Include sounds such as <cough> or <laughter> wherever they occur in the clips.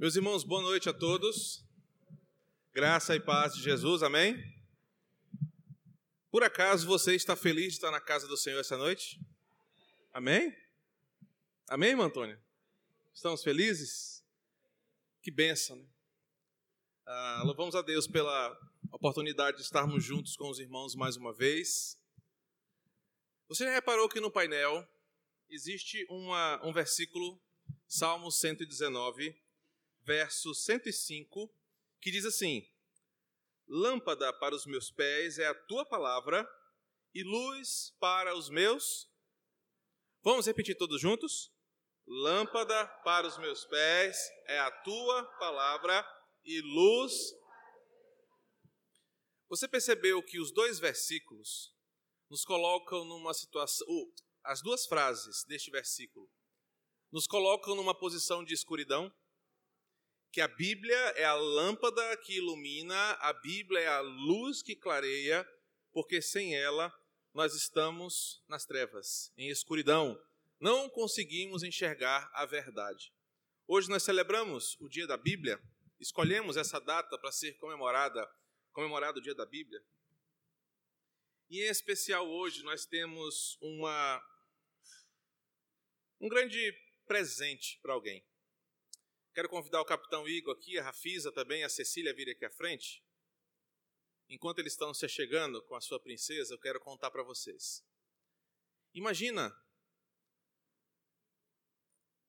Meus irmãos, boa noite a todos. Graça e paz de Jesus, amém? Por acaso você está feliz de estar na casa do Senhor essa noite? Amém? Amém, irmão Antônio? Estamos felizes? Que bênção, né? Ah, louvamos a Deus pela oportunidade de estarmos juntos com os irmãos mais uma vez. Você já reparou que no painel existe uma, um versículo, Salmo 119, verso 105, que diz assim: Lâmpada para os meus pés é a tua palavra e luz para os meus. Vamos repetir todos juntos? Lâmpada para os meus pés é a tua palavra e luz. Você percebeu que os dois versículos nos colocam numa situação. Uh, as duas frases deste versículo nos colocam numa posição de escuridão? Que a Bíblia é a lâmpada que ilumina, a Bíblia é a luz que clareia, porque sem ela nós estamos nas trevas, em escuridão. Não conseguimos enxergar a verdade. Hoje nós celebramos o Dia da Bíblia, escolhemos essa data para ser comemorada, comemorado o Dia da Bíblia. E em especial hoje nós temos uma um grande presente para alguém. Quero convidar o capitão Igor aqui, a Rafisa também, a Cecília a vir aqui à frente. Enquanto eles estão se chegando com a sua princesa, eu quero contar para vocês. Imagina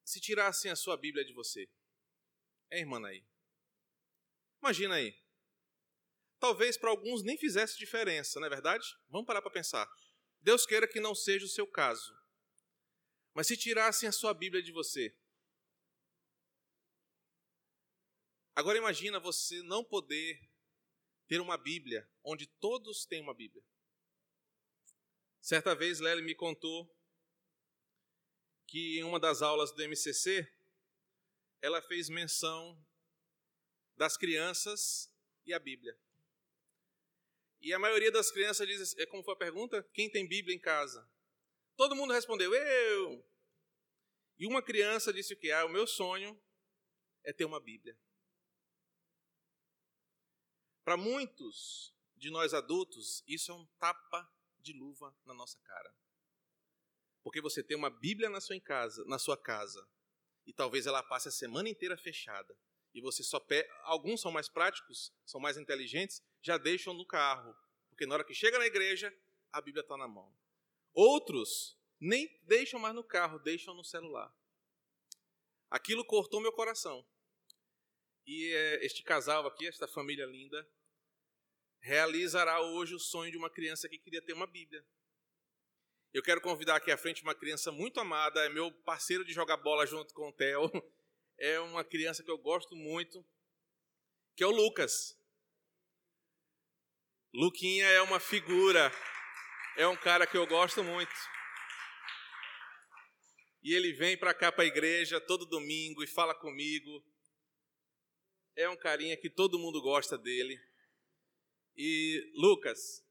se tirassem a sua Bíblia de você. É, irmã aí. Imagina aí. Talvez para alguns nem fizesse diferença, não é verdade? Vamos parar para pensar. Deus queira que não seja o seu caso. Mas se tirassem a sua Bíblia de você, Agora imagina você não poder ter uma Bíblia onde todos têm uma Bíblia. Certa vez Lely me contou que em uma das aulas do MCC ela fez menção das crianças e a Bíblia. E a maioria das crianças diz, é como foi a pergunta? Quem tem Bíblia em casa? Todo mundo respondeu, eu. E uma criança disse o que? Ah, o meu sonho é ter uma Bíblia. Para muitos de nós adultos, isso é um tapa de luva na nossa cara. Porque você tem uma Bíblia na sua casa, na sua casa, e talvez ela passe a semana inteira fechada. E você só pe... alguns são mais práticos, são mais inteligentes, já deixam no carro, porque na hora que chega na igreja, a Bíblia está na mão. Outros nem deixam mais no carro, deixam no celular. Aquilo cortou meu coração. E é, este casal aqui, esta família linda, realizará hoje o sonho de uma criança que queria ter uma Bíblia. Eu quero convidar aqui à frente uma criança muito amada, é meu parceiro de jogar bola junto com o Theo. <laughs> É uma criança que eu gosto muito, que é o Lucas. Luquinha é uma figura, é um cara que eu gosto muito. E ele vem para cá para a igreja todo domingo e fala comigo é um carinha que todo mundo gosta dele. E Lucas,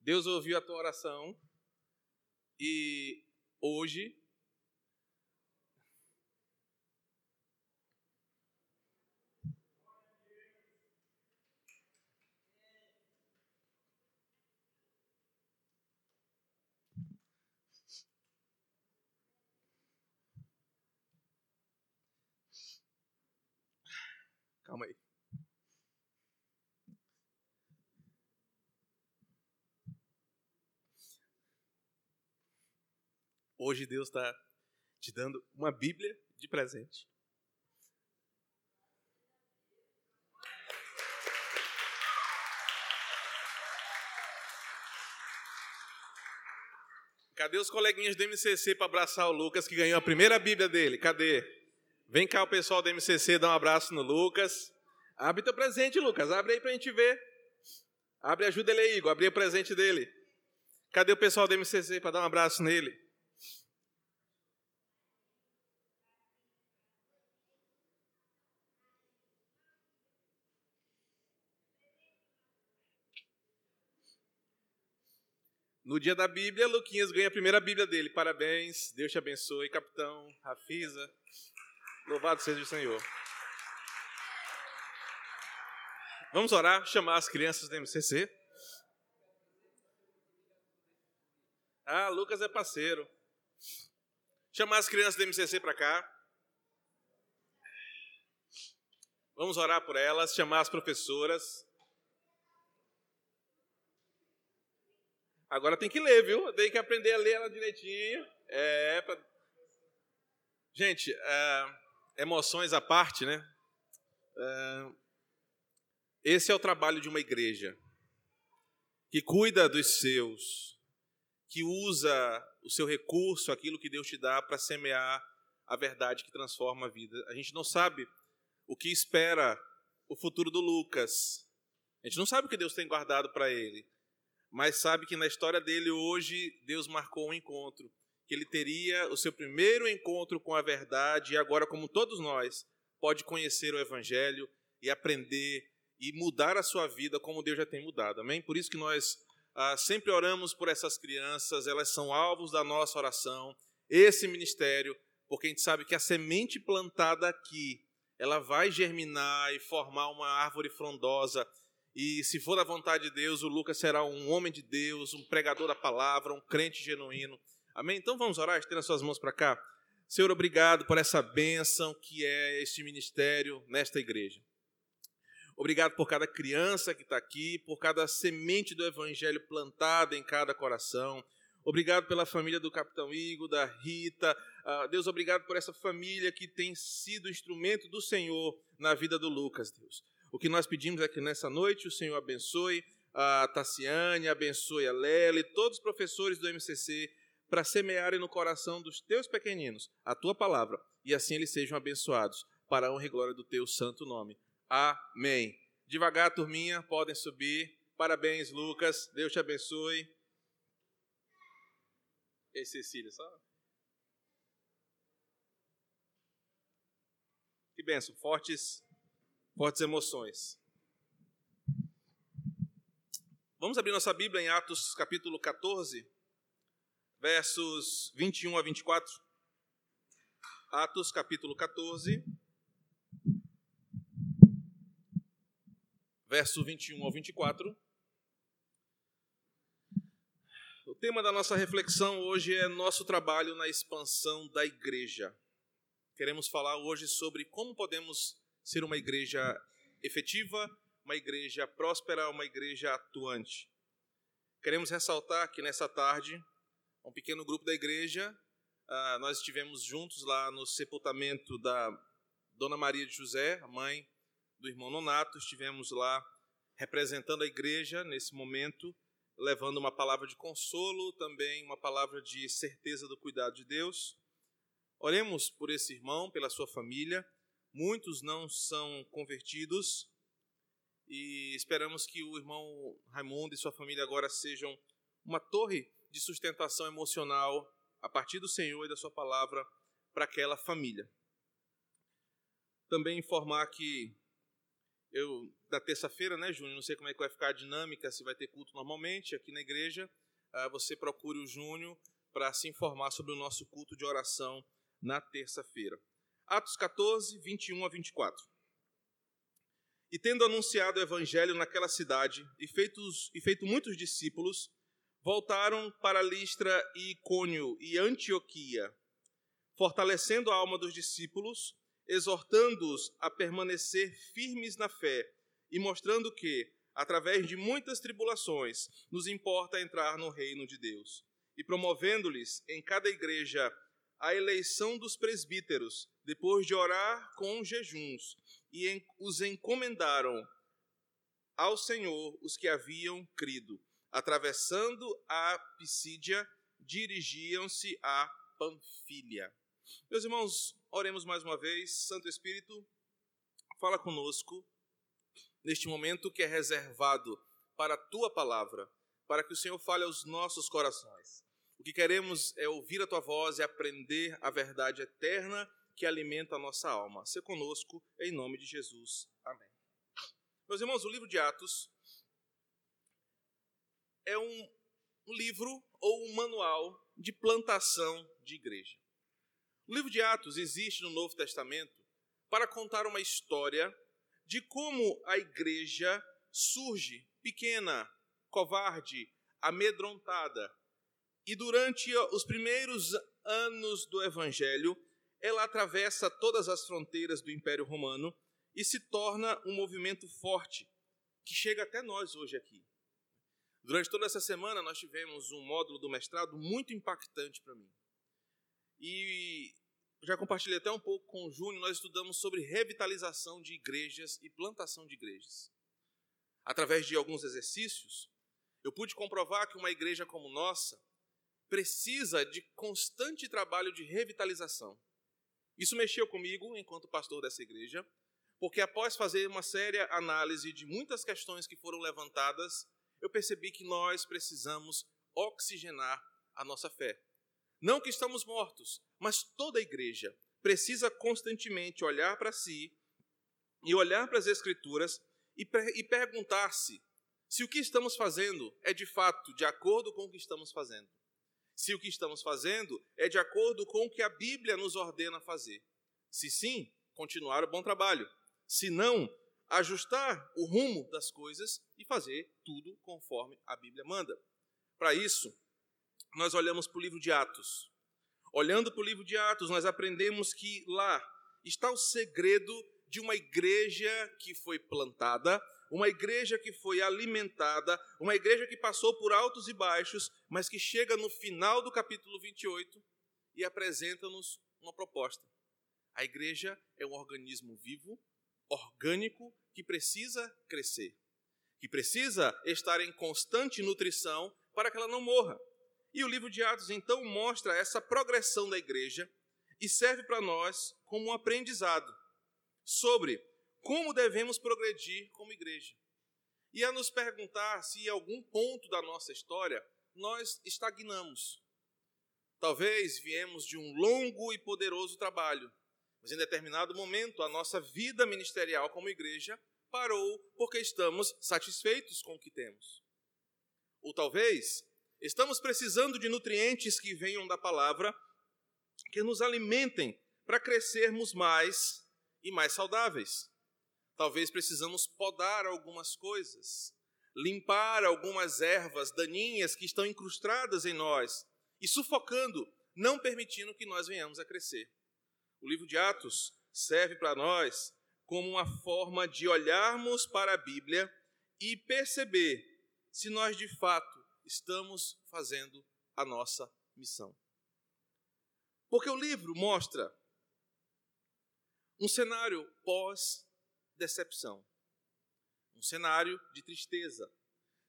Deus ouviu a tua oração e hoje Calma aí. Hoje Deus está te dando uma Bíblia de presente. Cadê os coleguinhas do MCC para abraçar o Lucas que ganhou a primeira Bíblia dele? Cadê? Vem cá o pessoal do MCC dar um abraço no Lucas. Abre teu presente, Lucas. Abre aí para a gente ver. Abre, ajuda ele aí, Igor. Abre o presente dele. Cadê o pessoal do MCC para dar um abraço nele? No dia da Bíblia, Luquinhas ganha a primeira Bíblia dele. Parabéns, Deus te abençoe, capitão, Rafisa. Louvado seja o Senhor. Vamos orar, chamar as crianças do MCC. Ah, Lucas é parceiro. Chamar as crianças do MCC para cá. Vamos orar por elas, chamar as professoras. Agora tem que ler, viu? Tem que aprender a ler ela direitinho. É, pra... Gente, é, emoções à parte, né? É, esse é o trabalho de uma igreja que cuida dos seus, que usa o seu recurso, aquilo que Deus te dá, para semear a verdade que transforma a vida. A gente não sabe o que espera o futuro do Lucas. A gente não sabe o que Deus tem guardado para ele, mas sabe que na história dele hoje Deus marcou um encontro, que ele teria o seu primeiro encontro com a verdade e agora como todos nós pode conhecer o evangelho e aprender e mudar a sua vida como Deus já tem mudado. Amém? Por isso que nós ah, sempre oramos por essas crianças, elas são alvos da nossa oração. Esse ministério, porque a gente sabe que a semente plantada aqui, ela vai germinar e formar uma árvore frondosa. E se for da vontade de Deus, o Lucas será um homem de Deus, um pregador da palavra, um crente genuíno. Amém? Então vamos orar, estenda suas mãos para cá. Senhor, obrigado por essa bênção que é este ministério nesta igreja. Obrigado por cada criança que está aqui, por cada semente do Evangelho plantada em cada coração. Obrigado pela família do Capitão Igor, da Rita. Uh, Deus, obrigado por essa família que tem sido instrumento do Senhor na vida do Lucas, Deus. O que nós pedimos é que nessa noite o Senhor abençoe a Tassiane, abençoe a Lely, todos os professores do MCC, para semearem no coração dos teus pequeninos a tua palavra, e assim eles sejam abençoados, para a honra e glória do teu santo nome. Amém. Devagar, turminha, podem subir. Parabéns, Lucas. Deus te abençoe. E Cecília, só. Que benção, fortes, fortes emoções. Vamos abrir nossa Bíblia em Atos capítulo 14, versos 21 a 24. Atos capítulo 14. verso 21 ao 24. O tema da nossa reflexão hoje é nosso trabalho na expansão da igreja. Queremos falar hoje sobre como podemos ser uma igreja efetiva, uma igreja próspera, uma igreja atuante. Queremos ressaltar que nessa tarde, um pequeno grupo da igreja, ah, nós estivemos juntos lá no sepultamento da Dona Maria de José, a mãe do irmão Nonato, estivemos lá representando a igreja nesse momento, levando uma palavra de consolo, também uma palavra de certeza do cuidado de Deus. Oremos por esse irmão, pela sua família. Muitos não são convertidos e esperamos que o irmão Raimundo e sua família agora sejam uma torre de sustentação emocional a partir do Senhor e da sua palavra para aquela família. Também informar que eu da terça-feira, né, Júnior? Não sei como é que vai ficar a dinâmica, se vai ter culto normalmente aqui na igreja. Uh, você procure o Júnior para se informar sobre o nosso culto de oração na terça-feira. Atos 14, 21 a 24. E tendo anunciado o evangelho naquela cidade e, feitos, e feito muitos discípulos, voltaram para Listra e Icônio e Antioquia, fortalecendo a alma dos discípulos exortando-os a permanecer firmes na fé e mostrando que, através de muitas tribulações, nos importa entrar no reino de Deus, e promovendo-lhes em cada igreja a eleição dos presbíteros, depois de orar com jejuns, e os encomendaram ao Senhor os que haviam crido. Atravessando a Pisídia, dirigiam-se a Panfilha. Meus irmãos, oremos mais uma vez. Santo Espírito, fala conosco neste momento que é reservado para a tua palavra, para que o Senhor fale aos nossos corações. O que queremos é ouvir a tua voz e aprender a verdade eterna que alimenta a nossa alma. Se conosco, em nome de Jesus. Amém. Meus irmãos, o livro de Atos é um, livro ou um manual de plantação de igreja. O livro de Atos existe no Novo Testamento para contar uma história de como a igreja surge pequena, covarde, amedrontada. E durante os primeiros anos do evangelho, ela atravessa todas as fronteiras do Império Romano e se torna um movimento forte que chega até nós hoje aqui. Durante toda essa semana nós tivemos um módulo do mestrado muito impactante para mim. E já compartilhei até um pouco com o Júnior, nós estudamos sobre revitalização de igrejas e plantação de igrejas. Através de alguns exercícios, eu pude comprovar que uma igreja como nossa precisa de constante trabalho de revitalização. Isso mexeu comigo enquanto pastor dessa igreja, porque após fazer uma séria análise de muitas questões que foram levantadas, eu percebi que nós precisamos oxigenar a nossa fé. Não que estamos mortos, mas toda a igreja precisa constantemente olhar para si e olhar para as Escrituras e, e perguntar-se se o que estamos fazendo é de fato de acordo com o que estamos fazendo. Se o que estamos fazendo é de acordo com o que a Bíblia nos ordena fazer. Se sim, continuar o bom trabalho. Se não, ajustar o rumo das coisas e fazer tudo conforme a Bíblia manda. Para isso, nós olhamos para o livro de Atos. Olhando para o livro de Atos, nós aprendemos que lá está o segredo de uma igreja que foi plantada, uma igreja que foi alimentada, uma igreja que passou por altos e baixos, mas que chega no final do capítulo 28 e apresenta-nos uma proposta. A igreja é um organismo vivo, orgânico, que precisa crescer, que precisa estar em constante nutrição para que ela não morra. E o livro de Atos então mostra essa progressão da igreja e serve para nós como um aprendizado sobre como devemos progredir como igreja. E a nos perguntar se em algum ponto da nossa história nós estagnamos. Talvez viemos de um longo e poderoso trabalho, mas em determinado momento a nossa vida ministerial como igreja parou porque estamos satisfeitos com o que temos. Ou talvez Estamos precisando de nutrientes que venham da palavra, que nos alimentem para crescermos mais e mais saudáveis. Talvez precisamos podar algumas coisas, limpar algumas ervas daninhas que estão incrustadas em nós e sufocando, não permitindo que nós venhamos a crescer. O livro de Atos serve para nós como uma forma de olharmos para a Bíblia e perceber se nós de fato estamos fazendo a nossa missão. Porque o livro mostra um cenário pós-decepção, um cenário de tristeza.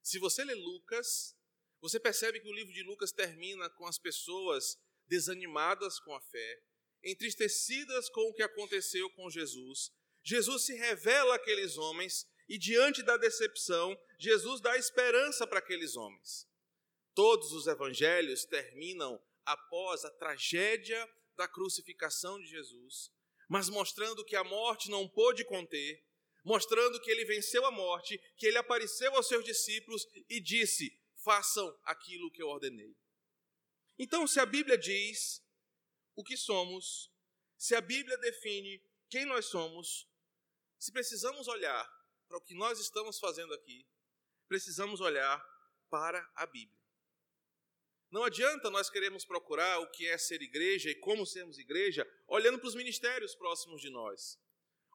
Se você lê Lucas, você percebe que o livro de Lucas termina com as pessoas desanimadas com a fé, entristecidas com o que aconteceu com Jesus. Jesus se revela àqueles homens e, diante da decepção, Jesus dá esperança para aqueles homens. Todos os evangelhos terminam após a tragédia da crucificação de Jesus, mas mostrando que a morte não pôde conter, mostrando que ele venceu a morte, que ele apareceu aos seus discípulos e disse: façam aquilo que eu ordenei. Então, se a Bíblia diz o que somos, se a Bíblia define quem nós somos, se precisamos olhar para o que nós estamos fazendo aqui, precisamos olhar para a Bíblia. Não adianta nós queremos procurar o que é ser igreja e como sermos igreja olhando para os ministérios próximos de nós,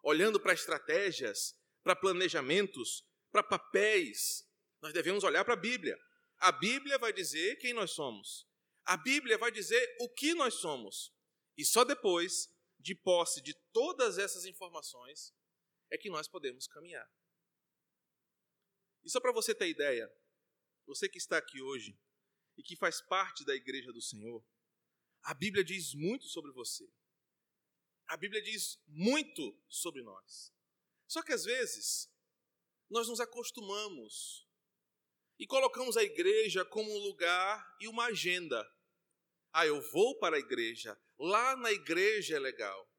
olhando para estratégias, para planejamentos, para papéis. Nós devemos olhar para a Bíblia. A Bíblia vai dizer quem nós somos. A Bíblia vai dizer o que nós somos. E só depois, de posse de todas essas informações, é que nós podemos caminhar. E só para você ter ideia, você que está aqui hoje, e que faz parte da igreja do Senhor, a Bíblia diz muito sobre você. A Bíblia diz muito sobre nós. Só que às vezes nós nos acostumamos e colocamos a igreja como um lugar e uma agenda. Ah, eu vou para a igreja, lá na igreja é legal.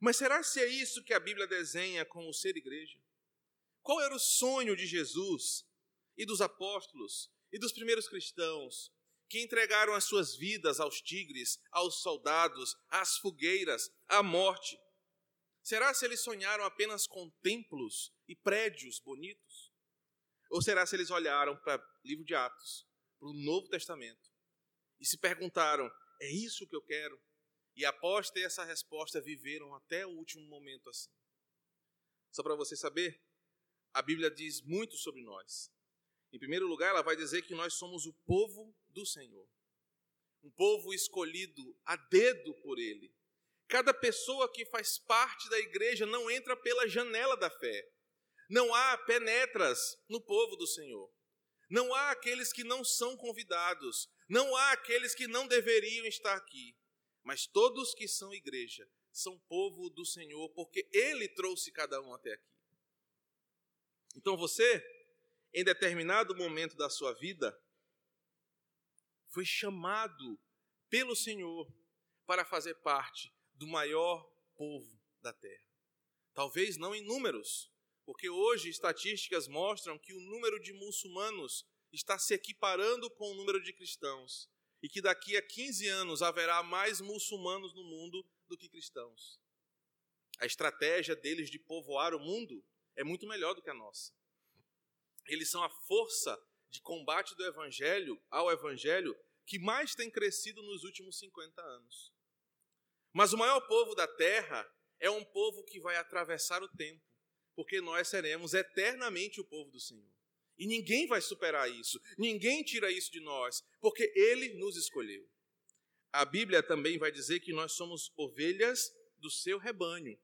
Mas será se é isso que a Bíblia desenha como ser igreja? Qual era o sonho de Jesus e dos apóstolos e dos primeiros cristãos que entregaram as suas vidas aos tigres, aos soldados, às fogueiras, à morte. Será se eles sonharam apenas com templos e prédios bonitos? Ou será se eles olharam para o livro de Atos, para o Novo Testamento, e se perguntaram: é isso que eu quero? E após ter essa resposta, viveram até o último momento assim. Só para você saber, a Bíblia diz muito sobre nós. Em primeiro lugar, ela vai dizer que nós somos o povo do Senhor. Um povo escolhido a dedo por Ele. Cada pessoa que faz parte da igreja não entra pela janela da fé. Não há penetras no povo do Senhor. Não há aqueles que não são convidados. Não há aqueles que não deveriam estar aqui. Mas todos que são igreja são povo do Senhor, porque Ele trouxe cada um até aqui. Então você, em determinado momento da sua vida, foi chamado pelo Senhor para fazer parte do maior povo da terra. Talvez não em números, porque hoje estatísticas mostram que o número de muçulmanos está se equiparando com o número de cristãos e que daqui a 15 anos haverá mais muçulmanos no mundo do que cristãos. A estratégia deles de povoar o mundo é muito melhor do que a nossa. Eles são a força de combate do evangelho ao evangelho que mais tem crescido nos últimos 50 anos. Mas o maior povo da terra é um povo que vai atravessar o tempo, porque nós seremos eternamente o povo do Senhor. E ninguém vai superar isso, ninguém tira isso de nós, porque Ele nos escolheu. A Bíblia também vai dizer que nós somos ovelhas do seu rebanho.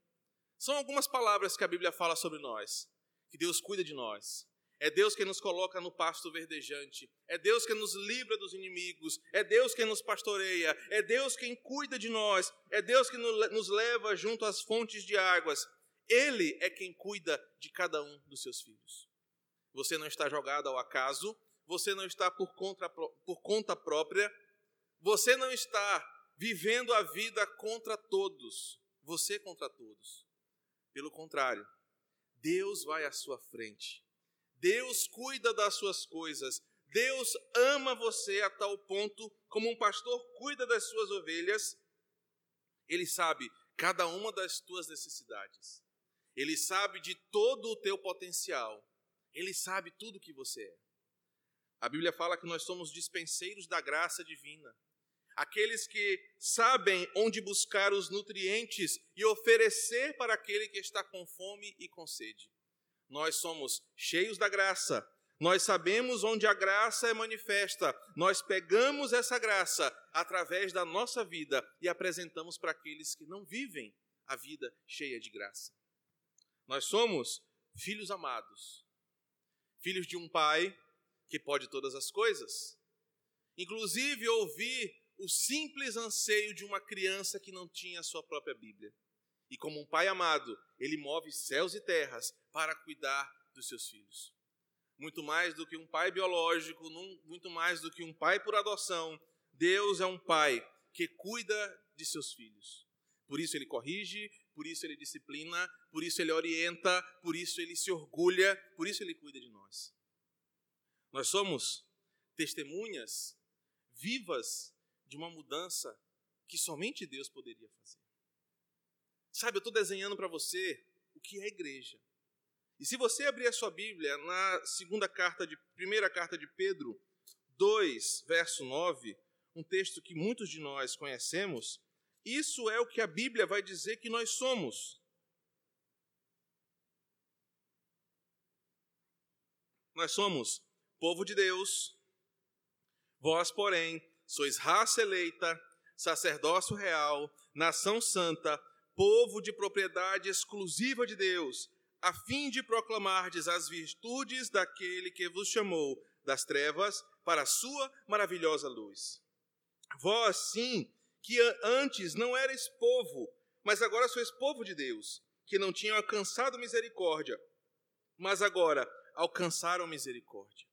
São algumas palavras que a Bíblia fala sobre nós, que Deus cuida de nós, é Deus quem nos coloca no pasto verdejante. É Deus quem nos livra dos inimigos. É Deus quem nos pastoreia. É Deus quem cuida de nós. É Deus que nos leva junto às fontes de águas. Ele é quem cuida de cada um dos seus filhos. Você não está jogado ao acaso. Você não está por por conta própria. Você não está vivendo a vida contra todos. Você contra todos. Pelo contrário, Deus vai à sua frente Deus cuida das suas coisas. Deus ama você a tal ponto, como um pastor cuida das suas ovelhas. Ele sabe cada uma das tuas necessidades. Ele sabe de todo o teu potencial. Ele sabe tudo que você é. A Bíblia fala que nós somos dispenseiros da graça divina. Aqueles que sabem onde buscar os nutrientes e oferecer para aquele que está com fome e com sede nós somos cheios da graça. Nós sabemos onde a graça é manifesta. Nós pegamos essa graça através da nossa vida e apresentamos para aqueles que não vivem a vida cheia de graça. Nós somos filhos amados, filhos de um pai que pode todas as coisas. Inclusive ouvir o simples anseio de uma criança que não tinha a sua própria Bíblia. E como um pai amado, ele move céus e terras para cuidar dos seus filhos. Muito mais do que um pai biológico, muito mais do que um pai por adoção, Deus é um pai que cuida de seus filhos. Por isso ele corrige, por isso ele disciplina, por isso ele orienta, por isso ele se orgulha, por isso ele cuida de nós. Nós somos testemunhas vivas de uma mudança que somente Deus poderia fazer. Sabe, eu estou desenhando para você o que é igreja. E se você abrir a sua Bíblia na segunda carta de primeira carta de Pedro 2, verso 9, um texto que muitos de nós conhecemos, isso é o que a Bíblia vai dizer que nós somos. Nós somos povo de Deus, vós, porém, sois raça eleita, sacerdócio real, nação santa, povo de propriedade exclusiva de Deus, a fim de proclamardes as virtudes daquele que vos chamou das trevas para a sua maravilhosa luz. Vós, sim, que antes não erais povo, mas agora sois povo de Deus, que não tinham alcançado misericórdia, mas agora alcançaram misericórdia.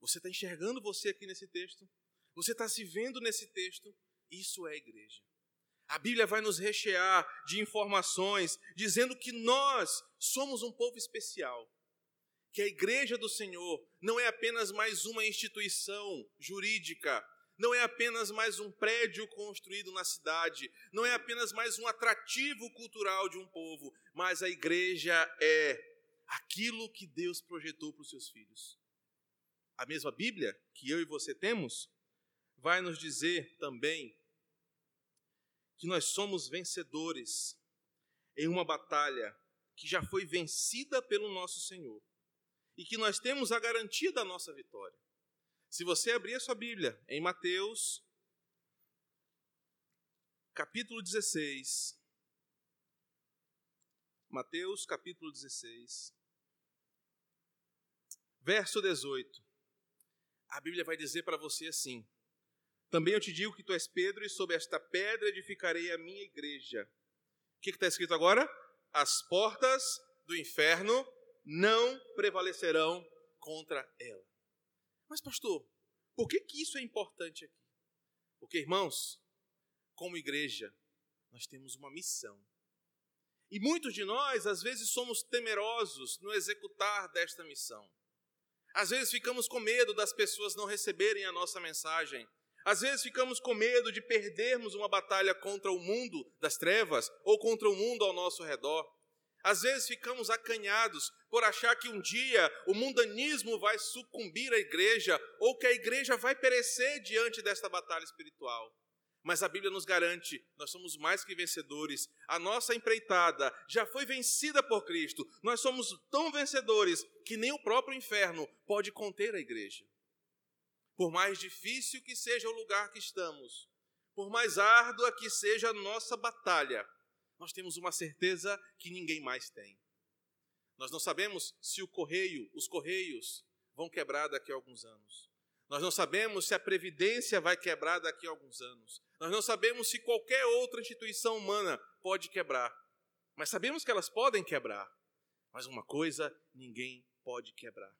Você está enxergando você aqui nesse texto? Você está se vendo nesse texto? Isso é igreja. A Bíblia vai nos rechear de informações dizendo que nós somos um povo especial. Que a igreja do Senhor não é apenas mais uma instituição jurídica, não é apenas mais um prédio construído na cidade, não é apenas mais um atrativo cultural de um povo, mas a igreja é aquilo que Deus projetou para os seus filhos. A mesma Bíblia que eu e você temos vai nos dizer também que nós somos vencedores em uma batalha que já foi vencida pelo nosso Senhor e que nós temos a garantia da nossa vitória. Se você abrir a sua Bíblia em Mateus, capítulo 16, Mateus capítulo 16, verso 18, a Bíblia vai dizer para você assim: também eu te digo que tu és Pedro, e sobre esta pedra edificarei a minha igreja. O que está escrito agora? As portas do inferno não prevalecerão contra ela. Mas, pastor, por que, que isso é importante aqui? Porque, irmãos, como igreja, nós temos uma missão. E muitos de nós, às vezes, somos temerosos no executar desta missão. Às vezes ficamos com medo das pessoas não receberem a nossa mensagem. Às vezes ficamos com medo de perdermos uma batalha contra o mundo das trevas ou contra o mundo ao nosso redor. Às vezes ficamos acanhados por achar que um dia o mundanismo vai sucumbir à igreja ou que a igreja vai perecer diante desta batalha espiritual. Mas a Bíblia nos garante, nós somos mais que vencedores. A nossa empreitada já foi vencida por Cristo. Nós somos tão vencedores que nem o próprio inferno pode conter a igreja. Por mais difícil que seja o lugar que estamos, por mais árdua que seja a nossa batalha, nós temos uma certeza que ninguém mais tem. Nós não sabemos se o correio, os correios vão quebrar daqui a alguns anos. Nós não sabemos se a previdência vai quebrar daqui a alguns anos. Nós não sabemos se qualquer outra instituição humana pode quebrar. Mas sabemos que elas podem quebrar. Mas uma coisa ninguém pode quebrar: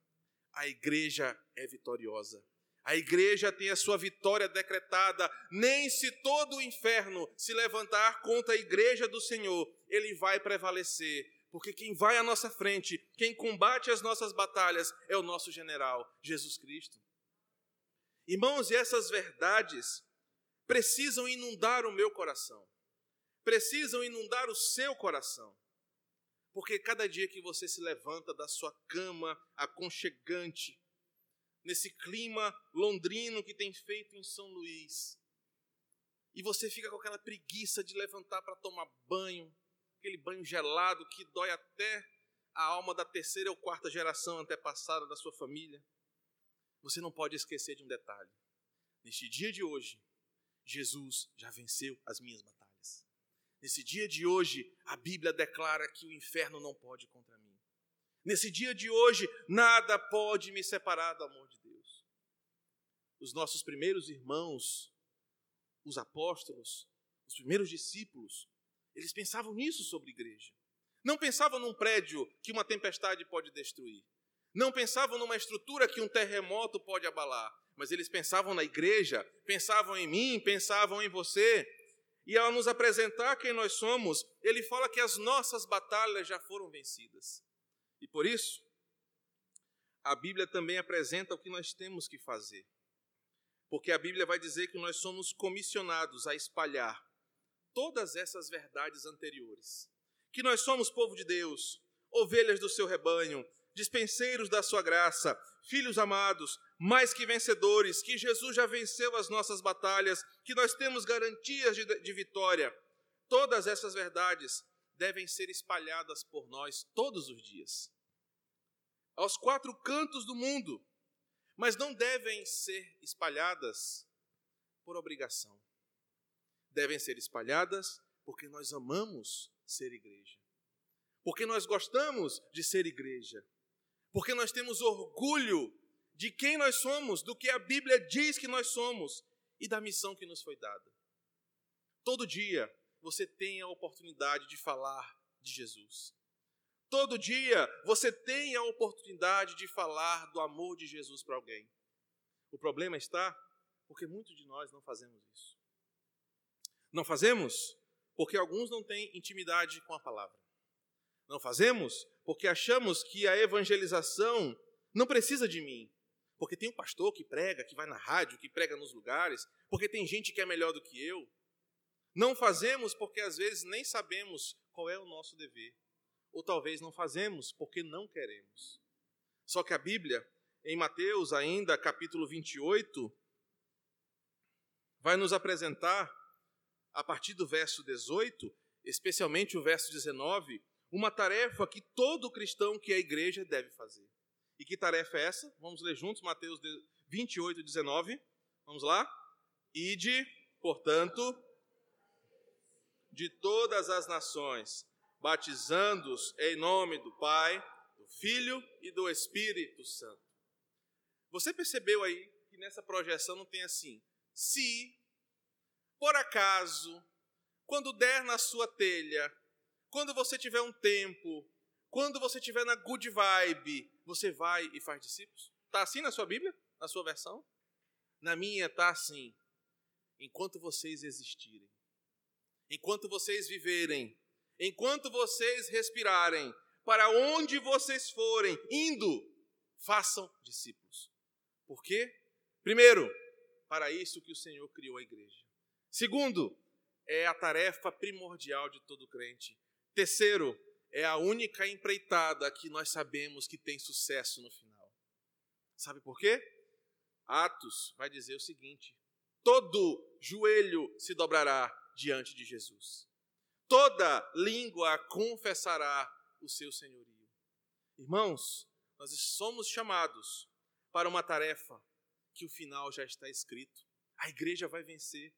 a igreja é vitoriosa. A igreja tem a sua vitória decretada. Nem se todo o inferno se levantar contra a igreja do Senhor, ele vai prevalecer. Porque quem vai à nossa frente, quem combate as nossas batalhas, é o nosso general, Jesus Cristo. Irmãos, e essas verdades precisam inundar o meu coração, precisam inundar o seu coração. Porque cada dia que você se levanta da sua cama aconchegante, nesse clima londrino que tem feito em São Luís. E você fica com aquela preguiça de levantar para tomar banho, aquele banho gelado que dói até a alma da terceira ou quarta geração antepassada da sua família. Você não pode esquecer de um detalhe. Neste dia de hoje, Jesus já venceu as minhas batalhas. Nesse dia de hoje, a Bíblia declara que o inferno não pode contra mim. Nesse dia de hoje, nada pode me separar do amor. Os nossos primeiros irmãos, os apóstolos, os primeiros discípulos, eles pensavam nisso sobre igreja. Não pensavam num prédio que uma tempestade pode destruir. Não pensavam numa estrutura que um terremoto pode abalar. Mas eles pensavam na igreja, pensavam em mim, pensavam em você. E ao nos apresentar quem nós somos, ele fala que as nossas batalhas já foram vencidas. E por isso, a Bíblia também apresenta o que nós temos que fazer. Porque a Bíblia vai dizer que nós somos comissionados a espalhar todas essas verdades anteriores. Que nós somos povo de Deus, ovelhas do seu rebanho, dispenseiros da sua graça, filhos amados, mais que vencedores, que Jesus já venceu as nossas batalhas, que nós temos garantias de, de vitória. Todas essas verdades devem ser espalhadas por nós todos os dias, aos quatro cantos do mundo, mas não devem ser espalhadas por obrigação. Devem ser espalhadas porque nós amamos ser igreja, porque nós gostamos de ser igreja, porque nós temos orgulho de quem nós somos, do que a Bíblia diz que nós somos e da missão que nos foi dada. Todo dia você tem a oportunidade de falar de Jesus. Todo dia você tem a oportunidade de falar do amor de Jesus para alguém. O problema está porque muitos de nós não fazemos isso. Não fazemos porque alguns não têm intimidade com a palavra. Não fazemos porque achamos que a evangelização não precisa de mim, porque tem um pastor que prega, que vai na rádio, que prega nos lugares, porque tem gente que é melhor do que eu. Não fazemos porque às vezes nem sabemos qual é o nosso dever. Ou talvez não fazemos porque não queremos. Só que a Bíblia, em Mateus, ainda capítulo 28, vai nos apresentar, a partir do verso 18, especialmente o verso 19, uma tarefa que todo cristão que é igreja deve fazer. E que tarefa é essa? Vamos ler juntos Mateus 28, 19. Vamos lá? Ide, portanto, de todas as nações, batizando-os em nome do Pai, do Filho e do Espírito Santo. Você percebeu aí que nessa projeção não tem assim, se, por acaso, quando der na sua telha, quando você tiver um tempo, quando você tiver na good vibe, você vai e faz discípulos? Está assim na sua Bíblia? Na sua versão? Na minha está assim. Enquanto vocês existirem, enquanto vocês viverem, enquanto vocês respirarem, para onde vocês forem, indo, façam discípulos. Por quê? Primeiro, para isso que o Senhor criou a igreja. Segundo, é a tarefa primordial de todo crente. Terceiro, é a única empreitada que nós sabemos que tem sucesso no final. Sabe por quê? Atos vai dizer o seguinte: todo joelho se dobrará diante de Jesus, toda língua confessará o seu senhorio. Irmãos, nós somos chamados para uma tarefa que o final já está escrito. A igreja vai vencer.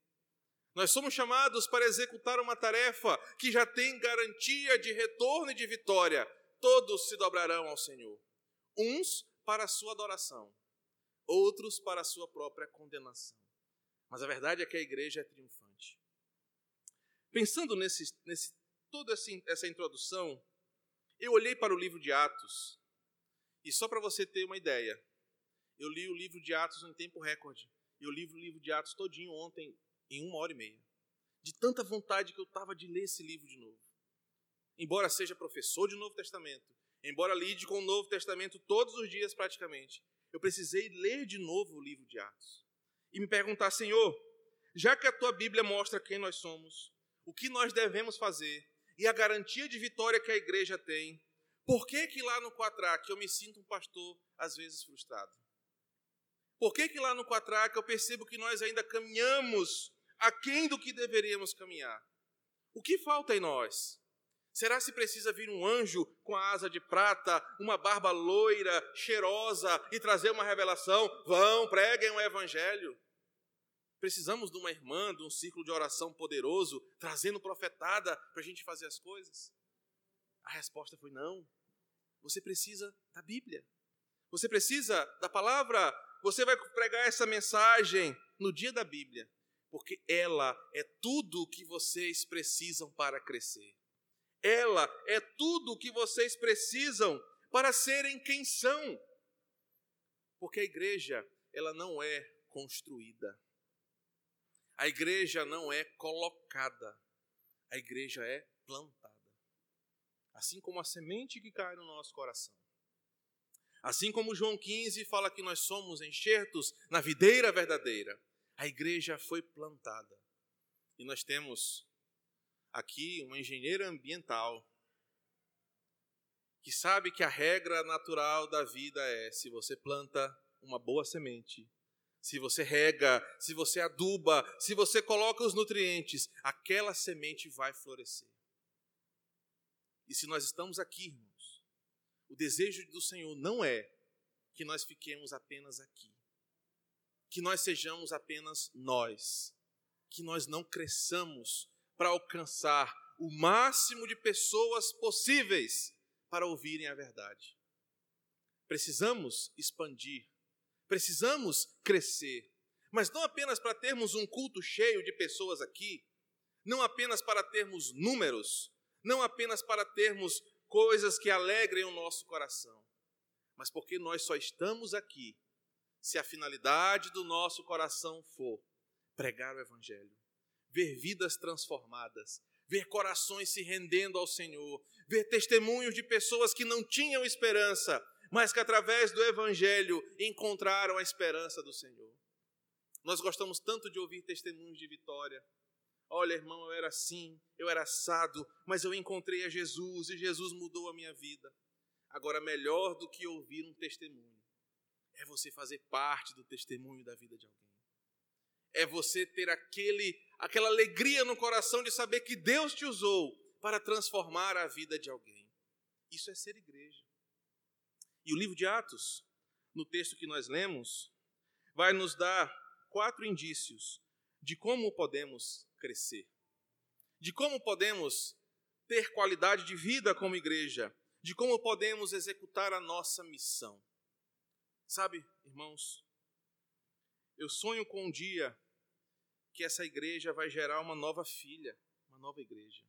Nós somos chamados para executar uma tarefa que já tem garantia de retorno e de vitória. Todos se dobrarão ao Senhor. Uns para a sua adoração, outros para a sua própria condenação. Mas a verdade é que a igreja é triunfante. Pensando nesse, nesse toda essa introdução, eu olhei para o livro de Atos, e só para você ter uma ideia, eu li o livro de Atos em tempo recorde. Eu li o livro de Atos todinho ontem, em uma hora e meia. De tanta vontade que eu estava de ler esse livro de novo. Embora seja professor de Novo Testamento, embora lide com o Novo Testamento todos os dias praticamente, eu precisei ler de novo o livro de Atos. E me perguntar, Senhor, já que a tua Bíblia mostra quem nós somos, o que nós devemos fazer e a garantia de vitória que a igreja tem, por que que lá no Quatraque eu me sinto um pastor às vezes frustrado? Por que que lá no Quatraque eu percebo que nós ainda caminhamos aquém do que deveríamos caminhar? O que falta em nós? Será se precisa vir um anjo com a asa de prata, uma barba loira, cheirosa e trazer uma revelação? Vão, preguem o evangelho. Precisamos de uma irmã, de um círculo de oração poderoso, trazendo profetada para a gente fazer as coisas? A resposta foi não. Você precisa da Bíblia. Você precisa da palavra. Você vai pregar essa mensagem no dia da Bíblia porque ela é tudo o que vocês precisam para crescer. Ela é tudo o que vocês precisam para serem quem são. Porque a igreja, ela não é construída. A igreja não é colocada. A igreja é plantada. Assim como a semente que cai no nosso coração. Assim como João 15 fala que nós somos enxertos na videira verdadeira a igreja foi plantada. E nós temos aqui uma engenheira ambiental que sabe que a regra natural da vida é: se você planta uma boa semente, se você rega, se você aduba, se você coloca os nutrientes, aquela semente vai florescer. E se nós estamos aqui, irmãos, o desejo do Senhor não é que nós fiquemos apenas aqui que nós sejamos apenas nós, que nós não cresçamos para alcançar o máximo de pessoas possíveis para ouvirem a verdade. Precisamos expandir, precisamos crescer, mas não apenas para termos um culto cheio de pessoas aqui, não apenas para termos números, não apenas para termos coisas que alegrem o nosso coração, mas porque nós só estamos aqui se a finalidade do nosso coração for pregar o Evangelho, ver vidas transformadas, ver corações se rendendo ao Senhor, ver testemunhos de pessoas que não tinham esperança, mas que através do Evangelho encontraram a esperança do Senhor. Nós gostamos tanto de ouvir testemunhos de vitória. Olha, irmão, eu era assim, eu era assado, mas eu encontrei a Jesus e Jesus mudou a minha vida. Agora, melhor do que ouvir um testemunho é você fazer parte do testemunho da vida de alguém. É você ter aquele, aquela alegria no coração de saber que Deus te usou para transformar a vida de alguém. Isso é ser igreja. E o livro de Atos, no texto que nós lemos, vai nos dar quatro indícios de como podemos crescer, de como podemos ter qualidade de vida como igreja, de como podemos executar a nossa missão. Sabe, irmãos, eu sonho com um dia que essa igreja vai gerar uma nova filha, uma nova igreja.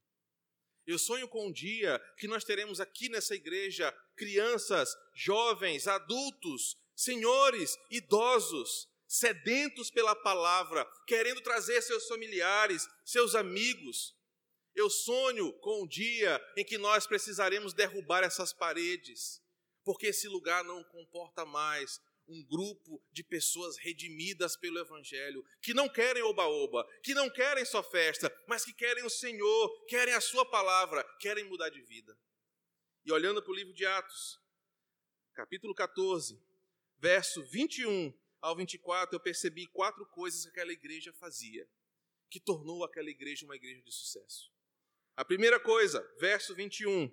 Eu sonho com um dia que nós teremos aqui nessa igreja crianças, jovens, adultos, senhores, idosos, sedentos pela palavra, querendo trazer seus familiares, seus amigos. Eu sonho com um dia em que nós precisaremos derrubar essas paredes, porque esse lugar não comporta mais um grupo de pessoas redimidas pelo Evangelho, que não querem oba-oba, que não querem só festa, mas que querem o Senhor, querem a Sua palavra, querem mudar de vida. E olhando para o livro de Atos, capítulo 14, verso 21 ao 24, eu percebi quatro coisas que aquela igreja fazia, que tornou aquela igreja uma igreja de sucesso. A primeira coisa, verso 21,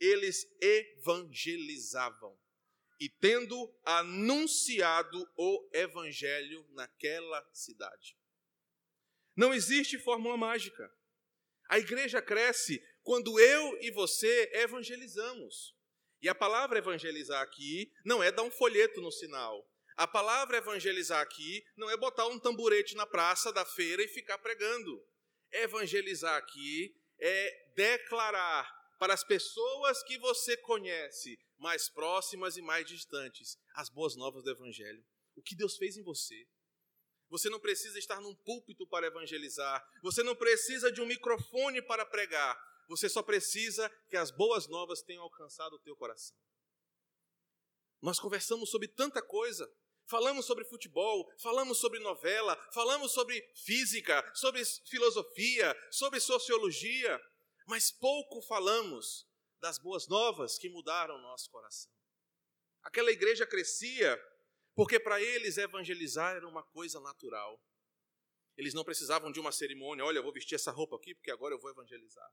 eles evangelizavam. E tendo anunciado o evangelho naquela cidade. Não existe fórmula mágica. A igreja cresce quando eu e você evangelizamos. E a palavra evangelizar aqui não é dar um folheto no sinal. A palavra evangelizar aqui não é botar um tamborete na praça da feira e ficar pregando. Evangelizar aqui é declarar para as pessoas que você conhece, mais próximas e mais distantes, as boas novas do Evangelho. O que Deus fez em você. Você não precisa estar num púlpito para evangelizar. Você não precisa de um microfone para pregar. Você só precisa que as boas novas tenham alcançado o teu coração. Nós conversamos sobre tanta coisa. Falamos sobre futebol, falamos sobre novela, falamos sobre física, sobre filosofia, sobre sociologia mas pouco falamos das boas novas que mudaram o nosso coração. Aquela igreja crescia porque para eles evangelizar era uma coisa natural. Eles não precisavam de uma cerimônia, olha, eu vou vestir essa roupa aqui porque agora eu vou evangelizar.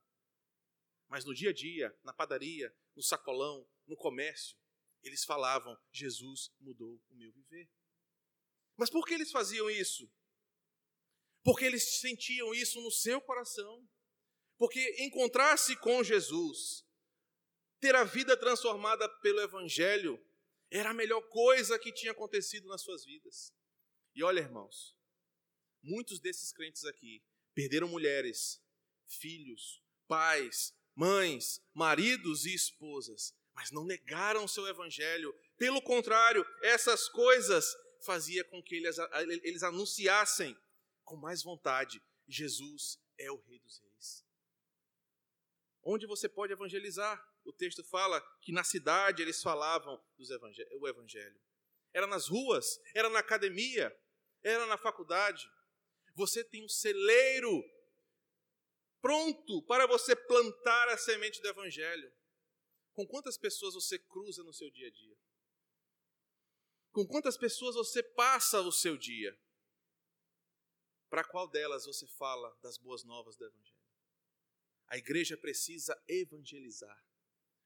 Mas no dia a dia, na padaria, no sacolão, no comércio, eles falavam: Jesus mudou o meu viver. Mas por que eles faziam isso? Porque eles sentiam isso no seu coração. Porque encontrar-se com Jesus, ter a vida transformada pelo Evangelho, era a melhor coisa que tinha acontecido nas suas vidas. E olha, irmãos, muitos desses crentes aqui perderam mulheres, filhos, pais, mães, maridos e esposas, mas não negaram o seu evangelho. Pelo contrário, essas coisas fazia com que eles, eles anunciassem com mais vontade: Jesus é o Rei dos Reis. Onde você pode evangelizar? O texto fala que na cidade eles falavam o evangelho. Era nas ruas, era na academia, era na faculdade. Você tem um celeiro pronto para você plantar a semente do evangelho. Com quantas pessoas você cruza no seu dia a dia? Com quantas pessoas você passa o seu dia? Para qual delas você fala das boas novas do evangelho? A igreja precisa evangelizar.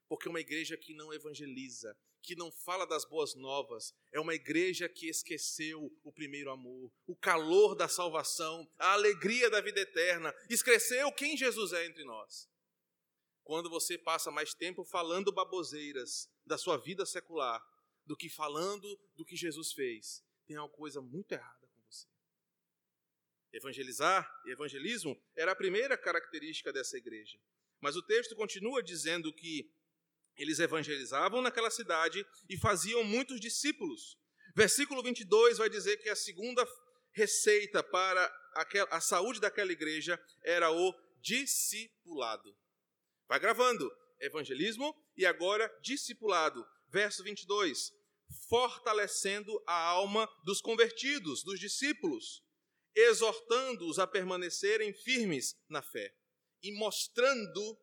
Porque uma igreja que não evangeliza, que não fala das boas novas, é uma igreja que esqueceu o primeiro amor, o calor da salvação, a alegria da vida eterna, esqueceu quem Jesus é entre nós. Quando você passa mais tempo falando baboseiras da sua vida secular do que falando do que Jesus fez, tem alguma coisa muito errada. Evangelizar e evangelismo era a primeira característica dessa igreja. Mas o texto continua dizendo que eles evangelizavam naquela cidade e faziam muitos discípulos. Versículo 22 vai dizer que a segunda receita para a saúde daquela igreja era o discipulado. Vai gravando. Evangelismo e agora discipulado. verso 22, fortalecendo a alma dos convertidos, dos discípulos, exortando-os a permanecerem firmes na fé e mostrando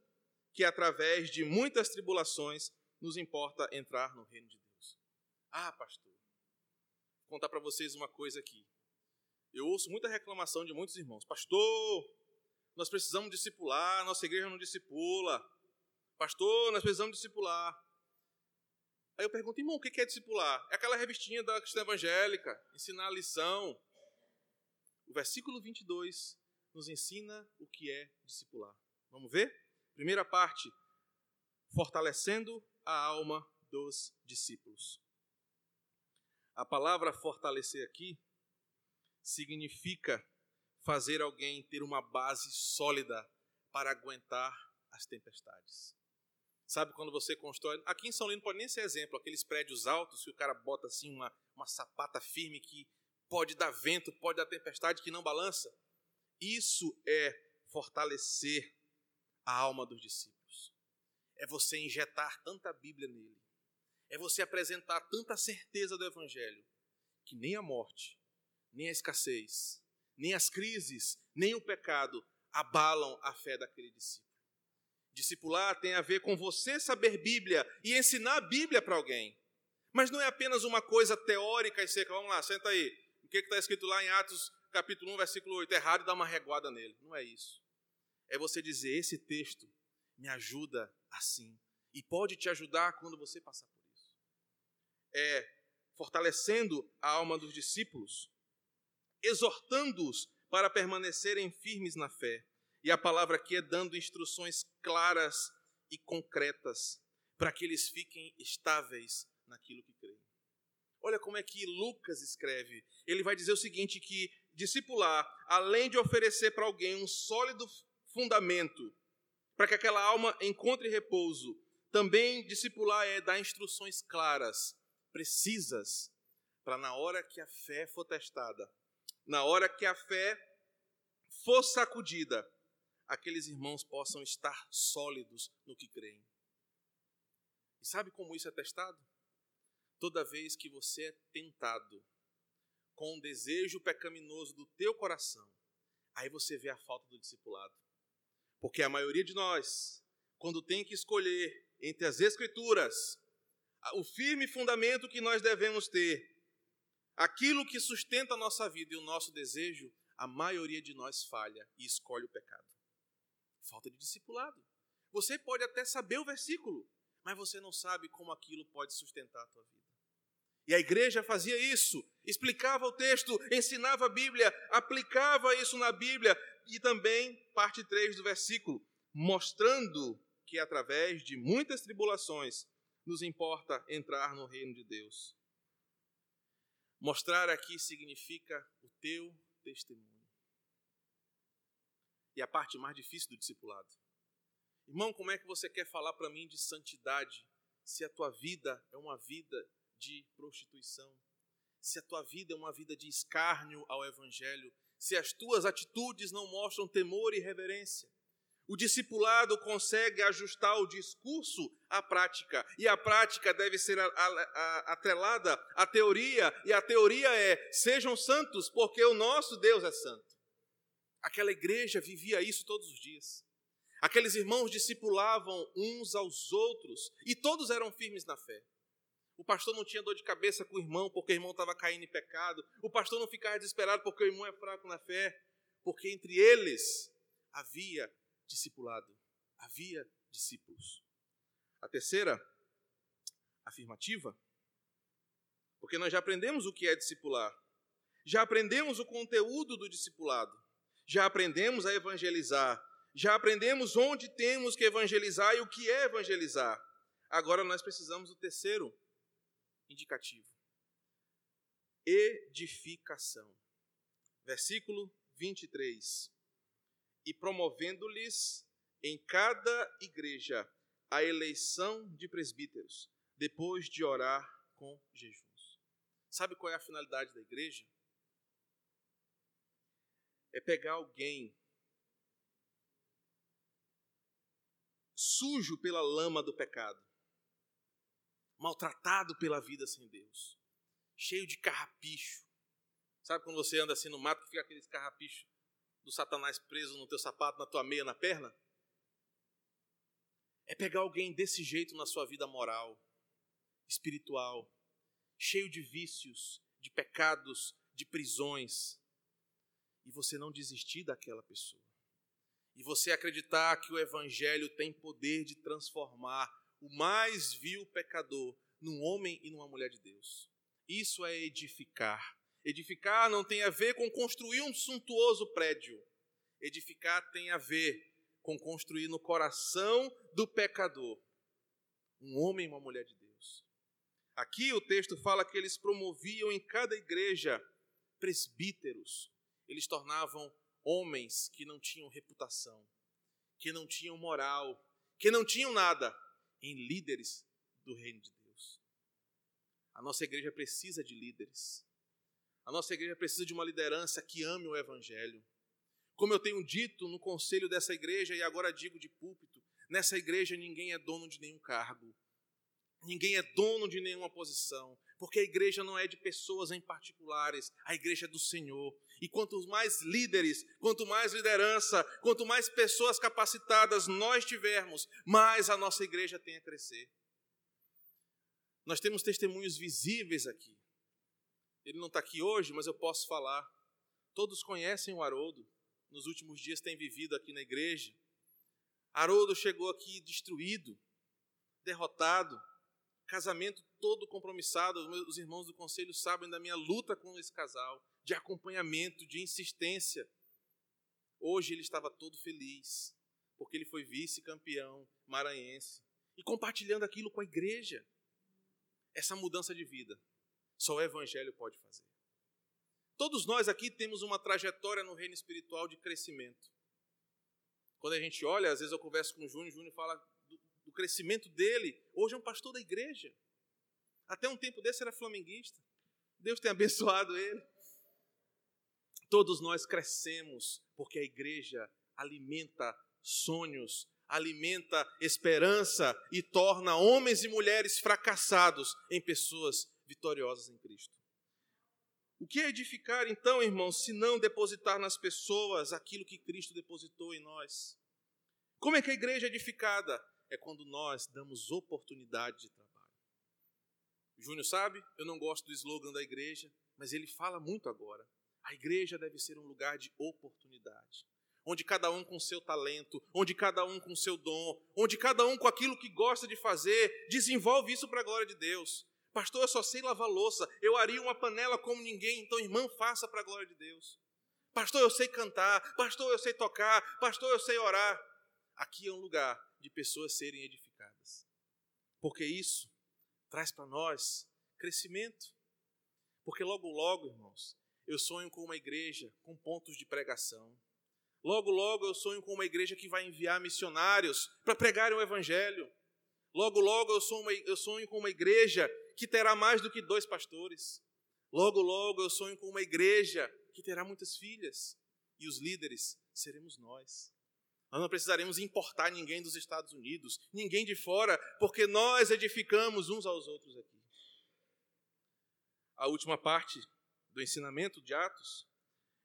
que através de muitas tribulações nos importa entrar no reino de Deus. Ah, pastor, vou contar para vocês uma coisa aqui. Eu ouço muita reclamação de muitos irmãos. Pastor, nós precisamos discipular, nossa igreja não discipula. Pastor, nós precisamos discipular. Aí eu pergunto, irmão, o que é discipular? É aquela revistinha da cristã evangélica, ensinar a lição. O versículo 22 nos ensina o que é discipular. Vamos ver? Primeira parte, fortalecendo a alma dos discípulos. A palavra fortalecer aqui significa fazer alguém ter uma base sólida para aguentar as tempestades. Sabe quando você constrói. Aqui em São Lino pode nem ser exemplo, aqueles prédios altos que o cara bota assim uma, uma sapata firme que pode dar vento, pode dar tempestade que não balança. Isso é fortalecer a alma dos discípulos. É você injetar tanta Bíblia nele. É você apresentar tanta certeza do Evangelho que nem a morte, nem a escassez, nem as crises, nem o pecado abalam a fé daquele discípulo. Discipular tem a ver com você saber Bíblia e ensinar a Bíblia para alguém. Mas não é apenas uma coisa teórica e seca. Vamos lá, senta aí. O que está escrito lá em Atos capítulo 1, versículo 8? Errado e dá uma reguada nele. Não é isso. É você dizer: esse texto me ajuda assim. E pode te ajudar quando você passar por isso. É fortalecendo a alma dos discípulos exortando-os para permanecerem firmes na fé. E a palavra aqui é dando instruções claras e concretas para que eles fiquem estáveis naquilo que creem. Olha como é que Lucas escreve. Ele vai dizer o seguinte que discipular, além de oferecer para alguém um sólido fundamento para que aquela alma encontre repouso, também discipular é dar instruções claras, precisas, para na hora que a fé for testada, na hora que a fé for sacudida, aqueles irmãos possam estar sólidos no que creem. E sabe como isso é testado? Toda vez que você é tentado com um desejo pecaminoso do teu coração, aí você vê a falta do discipulado. Porque a maioria de nós, quando tem que escolher entre as Escrituras, o firme fundamento que nós devemos ter Aquilo que sustenta a nossa vida e o nosso desejo, a maioria de nós falha e escolhe o pecado. Falta de discipulado. Você pode até saber o versículo, mas você não sabe como aquilo pode sustentar a tua vida. E a igreja fazia isso, explicava o texto, ensinava a Bíblia, aplicava isso na Bíblia e também, parte 3 do versículo, mostrando que através de muitas tribulações nos importa entrar no reino de Deus. Mostrar aqui significa o teu testemunho. E a parte mais difícil do discipulado. Irmão, como é que você quer falar para mim de santidade se a tua vida é uma vida de prostituição? Se a tua vida é uma vida de escárnio ao evangelho? Se as tuas atitudes não mostram temor e reverência? O discipulado consegue ajustar o discurso à prática, e a prática deve ser atrelada à teoria, e a teoria é: sejam santos, porque o nosso Deus é santo. Aquela igreja vivia isso todos os dias. Aqueles irmãos discipulavam uns aos outros, e todos eram firmes na fé. O pastor não tinha dor de cabeça com o irmão porque o irmão estava caindo em pecado. O pastor não ficava desesperado porque o irmão é fraco na fé. Porque entre eles havia discipulado. Havia discípulos. A terceira afirmativa, porque nós já aprendemos o que é discipular. Já aprendemos o conteúdo do discipulado. Já aprendemos a evangelizar. Já aprendemos onde temos que evangelizar e o que é evangelizar. Agora nós precisamos do terceiro indicativo: edificação. Versículo 23 e promovendo-lhes em cada igreja a eleição de presbíteros, depois de orar com jejuns. Sabe qual é a finalidade da igreja? É pegar alguém sujo pela lama do pecado, maltratado pela vida sem Deus, cheio de carrapicho. Sabe quando você anda assim no mato que fica aqueles carrapichos do Satanás preso no teu sapato, na tua meia, na perna? É pegar alguém desse jeito na sua vida moral, espiritual, cheio de vícios, de pecados, de prisões, e você não desistir daquela pessoa. E você acreditar que o Evangelho tem poder de transformar o mais vil pecador num homem e numa mulher de Deus. Isso é edificar. Edificar não tem a ver com construir um suntuoso prédio. Edificar tem a ver com construir no coração do pecador um homem e uma mulher de Deus. Aqui o texto fala que eles promoviam em cada igreja presbíteros. Eles tornavam homens que não tinham reputação, que não tinham moral, que não tinham nada, em líderes do reino de Deus. A nossa igreja precisa de líderes. A nossa igreja precisa de uma liderança que ame o Evangelho. Como eu tenho dito no conselho dessa igreja e agora digo de púlpito, nessa igreja ninguém é dono de nenhum cargo, ninguém é dono de nenhuma posição, porque a igreja não é de pessoas em particulares, a igreja é do Senhor. E quanto mais líderes, quanto mais liderança, quanto mais pessoas capacitadas nós tivermos, mais a nossa igreja tem a crescer. Nós temos testemunhos visíveis aqui. Ele não está aqui hoje, mas eu posso falar. Todos conhecem o Haroldo. Nos últimos dias tem vivido aqui na igreja. Haroldo chegou aqui destruído, derrotado, casamento todo compromissado. Os irmãos do conselho sabem da minha luta com esse casal, de acompanhamento, de insistência. Hoje ele estava todo feliz, porque ele foi vice-campeão maranhense e compartilhando aquilo com a igreja. Essa mudança de vida, só o evangelho pode fazer. Todos nós aqui temos uma trajetória no reino espiritual de crescimento. Quando a gente olha, às vezes eu converso com o Júnior, o Júnior fala crescimento dele. Hoje é um pastor da igreja. Até um tempo desse era flamenguista. Deus tem <laughs> abençoado ele. Todos nós crescemos porque a igreja alimenta sonhos, alimenta esperança e torna homens e mulheres fracassados em pessoas vitoriosas em Cristo. O que é edificar, então, irmãos, se não depositar nas pessoas aquilo que Cristo depositou em nós? Como é que a igreja é edificada? É quando nós damos oportunidade de trabalho. Júnior sabe, eu não gosto do slogan da igreja, mas ele fala muito agora. A igreja deve ser um lugar de oportunidade, onde cada um com seu talento, onde cada um com seu dom, onde cada um com aquilo que gosta de fazer, desenvolve isso para a glória de Deus. Pastor, eu só sei lavar louça, eu ario uma panela como ninguém, então irmã, faça para a glória de Deus. Pastor, eu sei cantar, pastor, eu sei tocar, pastor, eu sei orar. Aqui é um lugar de pessoas serem edificadas. Porque isso traz para nós crescimento. Porque logo, logo, irmãos, eu sonho com uma igreja com pontos de pregação. Logo, logo eu sonho com uma igreja que vai enviar missionários para pregarem o Evangelho. Logo, logo eu sonho, eu sonho com uma igreja que terá mais do que dois pastores. Logo, logo eu sonho com uma igreja que terá muitas filhas. E os líderes seremos nós. Nós não precisaremos importar ninguém dos Estados Unidos, ninguém de fora, porque nós edificamos uns aos outros aqui. A última parte do ensinamento de Atos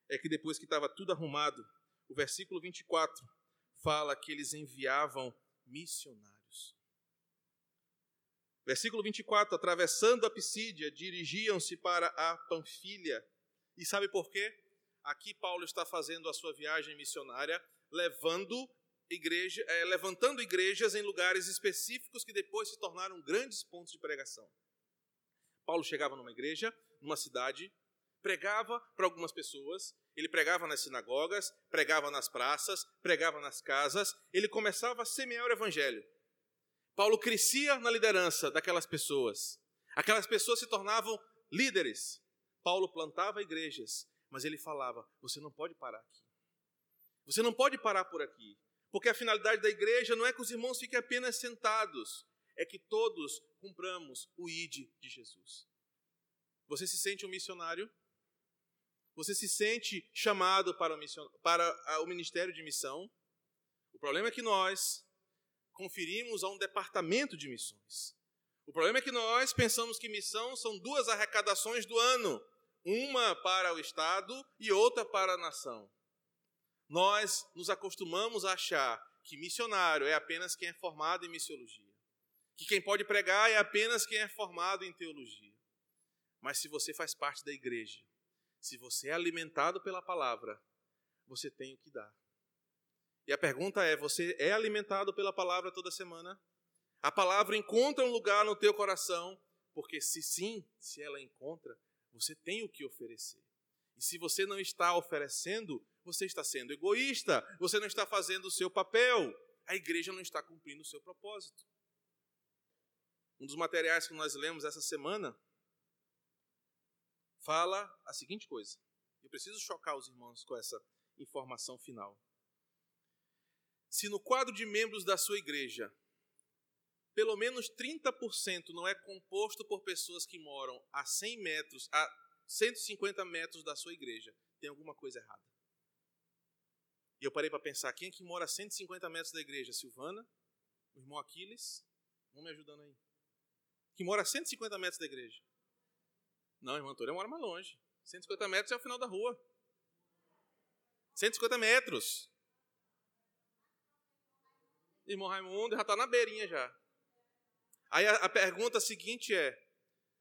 é que depois que estava tudo arrumado, o versículo 24 fala que eles enviavam missionários. Versículo 24: atravessando a Pisídia, dirigiam-se para a Panfilha. E sabe por quê? Aqui Paulo está fazendo a sua viagem missionária, levando igreja, é, levantando igrejas em lugares específicos que depois se tornaram grandes pontos de pregação. Paulo chegava numa igreja, numa cidade, pregava para algumas pessoas, ele pregava nas sinagogas, pregava nas praças, pregava nas casas, ele começava a semear o evangelho. Paulo crescia na liderança daquelas pessoas. Aquelas pessoas se tornavam líderes. Paulo plantava igrejas, mas ele falava: você não pode parar aqui. Você não pode parar por aqui. Porque a finalidade da igreja não é que os irmãos fiquem apenas sentados, é que todos cumpramos o ID de Jesus. Você se sente um missionário? Você se sente chamado para o, mission... para o ministério de missão? O problema é que nós conferimos a um departamento de missões. O problema é que nós pensamos que missão são duas arrecadações do ano, uma para o Estado e outra para a nação. Nós nos acostumamos a achar que missionário é apenas quem é formado em missiologia, que quem pode pregar é apenas quem é formado em teologia. Mas se você faz parte da igreja, se você é alimentado pela palavra, você tem o que dar. E a pergunta é: você é alimentado pela palavra toda semana? A palavra encontra um lugar no teu coração? Porque se sim, se ela encontra, você tem o que oferecer. E se você não está oferecendo, você está sendo egoísta, você não está fazendo o seu papel, a igreja não está cumprindo o seu propósito. Um dos materiais que nós lemos essa semana fala a seguinte coisa. Eu preciso chocar os irmãos com essa informação final. Se no quadro de membros da sua igreja pelo menos 30% não é composto por pessoas que moram a 100 metros, a 150 metros da sua igreja, tem alguma coisa errada. E eu parei para pensar, quem é que mora a 150 metros da igreja? Silvana, o irmão Aquiles, vão me ajudando aí. Que mora a 150 metros da igreja. Não, irmão Antônio mora mais longe. 150 metros é o final da rua. 150 metros. Irmão Raimundo já está na beirinha já. Aí a, a pergunta seguinte é: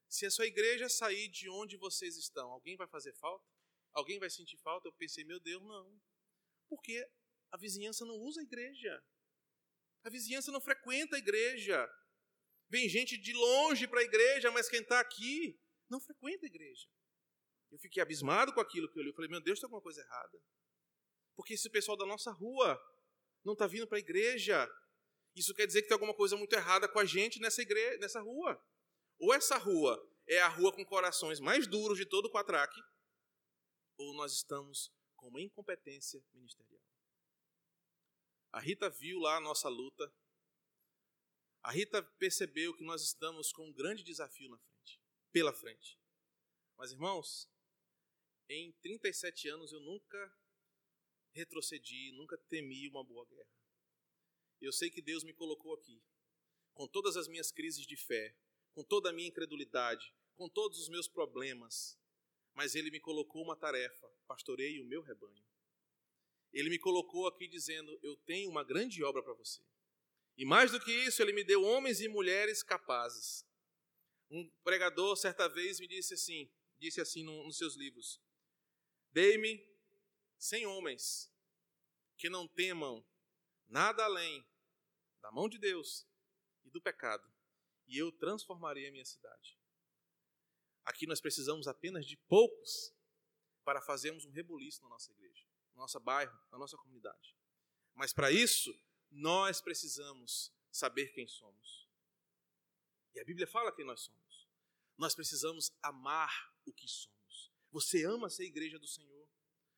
se a sua igreja sair de onde vocês estão, alguém vai fazer falta? Alguém vai sentir falta? Eu pensei, meu Deus, não. Porque a vizinhança não usa a igreja. A vizinhança não frequenta a igreja. Vem gente de longe para a igreja, mas quem está aqui não frequenta a igreja. Eu fiquei abismado com aquilo que eu li. Eu falei, meu Deus, tem alguma coisa errada. Porque esse pessoal da nossa rua não está vindo para a igreja, isso quer dizer que tem alguma coisa muito errada com a gente nessa igreja, nessa rua. Ou essa rua é a rua com corações mais duros de todo o Quatraque, ou nós estamos com uma incompetência ministerial. A Rita viu lá a nossa luta. A Rita percebeu que nós estamos com um grande desafio na frente, pela frente. Mas irmãos, em 37 anos eu nunca retrocedi, nunca temi uma boa guerra. Eu sei que Deus me colocou aqui, com todas as minhas crises de fé, com toda a minha incredulidade, com todos os meus problemas, mas Ele me colocou uma tarefa: pastoreie o meu rebanho. Ele me colocou aqui dizendo: Eu tenho uma grande obra para você. E mais do que isso, Ele me deu homens e mulheres capazes. Um pregador, certa vez, me disse assim: disse assim nos seus livros: Dei-me cem homens que não temam nada além da mão de Deus e do pecado, e eu transformarei a minha cidade. Aqui nós precisamos apenas de poucos para fazermos um rebuliço na nossa igreja, no nosso bairro, na nossa comunidade. Mas para isso, nós precisamos saber quem somos. E a Bíblia fala quem nós somos. Nós precisamos amar o que somos. Você ama ser igreja do Senhor.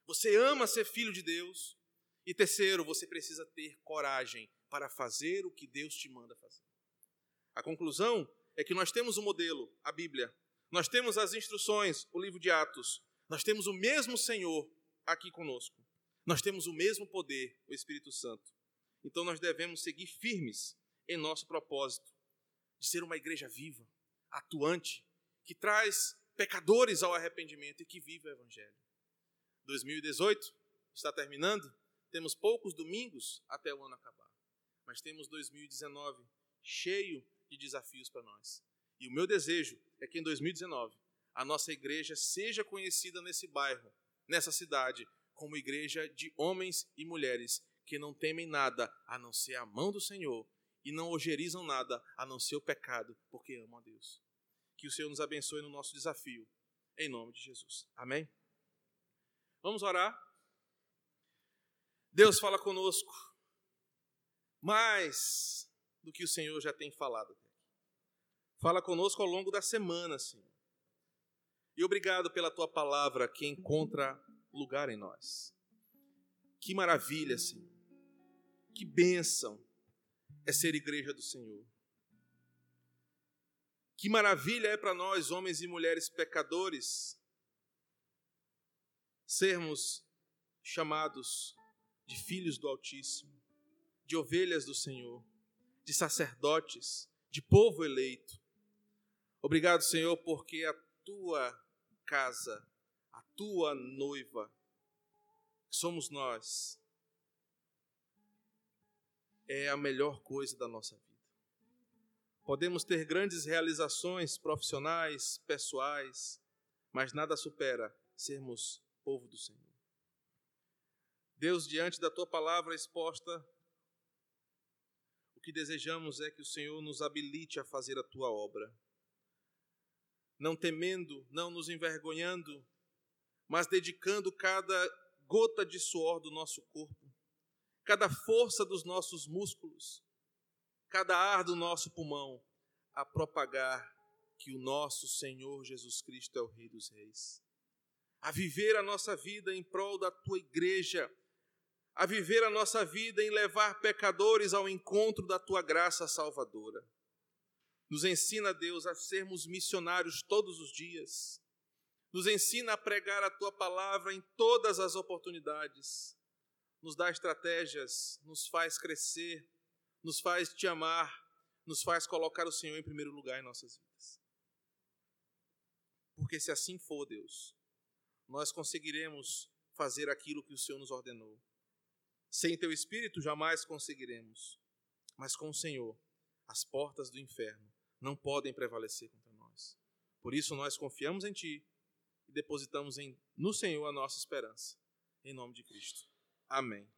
Você ama ser filho de Deus. E terceiro, você precisa ter coragem para fazer o que Deus te manda fazer. A conclusão é que nós temos um modelo, a Bíblia. Nós temos as instruções, o livro de Atos. Nós temos o mesmo Senhor aqui conosco. Nós temos o mesmo poder, o Espírito Santo. Então nós devemos seguir firmes em nosso propósito de ser uma igreja viva, atuante, que traz pecadores ao arrependimento e que vive o Evangelho. 2018 está terminando. Temos poucos domingos até o ano acabar, mas temos 2019 cheio de desafios para nós. E o meu desejo é que em 2019 a nossa igreja seja conhecida nesse bairro, nessa cidade, como igreja de homens e mulheres que não temem nada a não ser a mão do Senhor e não ogerizam nada a não ser o pecado, porque amam a Deus. Que o Senhor nos abençoe no nosso desafio, em nome de Jesus. Amém? Vamos orar? Deus fala conosco mais do que o Senhor já tem falado. Fala conosco ao longo da semana, Senhor. E obrigado pela tua palavra que encontra lugar em nós. Que maravilha, Senhor. Que bênção é ser igreja do Senhor. Que maravilha é para nós, homens e mulheres pecadores, sermos chamados de filhos do Altíssimo, de ovelhas do Senhor, de sacerdotes, de povo eleito. Obrigado, Senhor, porque a tua casa, a tua noiva, que somos nós, é a melhor coisa da nossa vida. Podemos ter grandes realizações profissionais, pessoais, mas nada supera sermos povo do Senhor. Deus, diante da tua palavra exposta, o que desejamos é que o Senhor nos habilite a fazer a tua obra. Não temendo, não nos envergonhando, mas dedicando cada gota de suor do nosso corpo, cada força dos nossos músculos, cada ar do nosso pulmão a propagar que o nosso Senhor Jesus Cristo é o Rei dos Reis. A viver a nossa vida em prol da tua igreja, a viver a nossa vida em levar pecadores ao encontro da tua graça salvadora. Nos ensina, Deus, a sermos missionários todos os dias. Nos ensina a pregar a tua palavra em todas as oportunidades. Nos dá estratégias, nos faz crescer, nos faz te amar, nos faz colocar o Senhor em primeiro lugar em nossas vidas. Porque se assim for, Deus, nós conseguiremos fazer aquilo que o Senhor nos ordenou. Sem teu espírito jamais conseguiremos, mas com o Senhor, as portas do inferno não podem prevalecer contra nós. Por isso nós confiamos em ti e depositamos em, no Senhor a nossa esperança. Em nome de Cristo. Amém.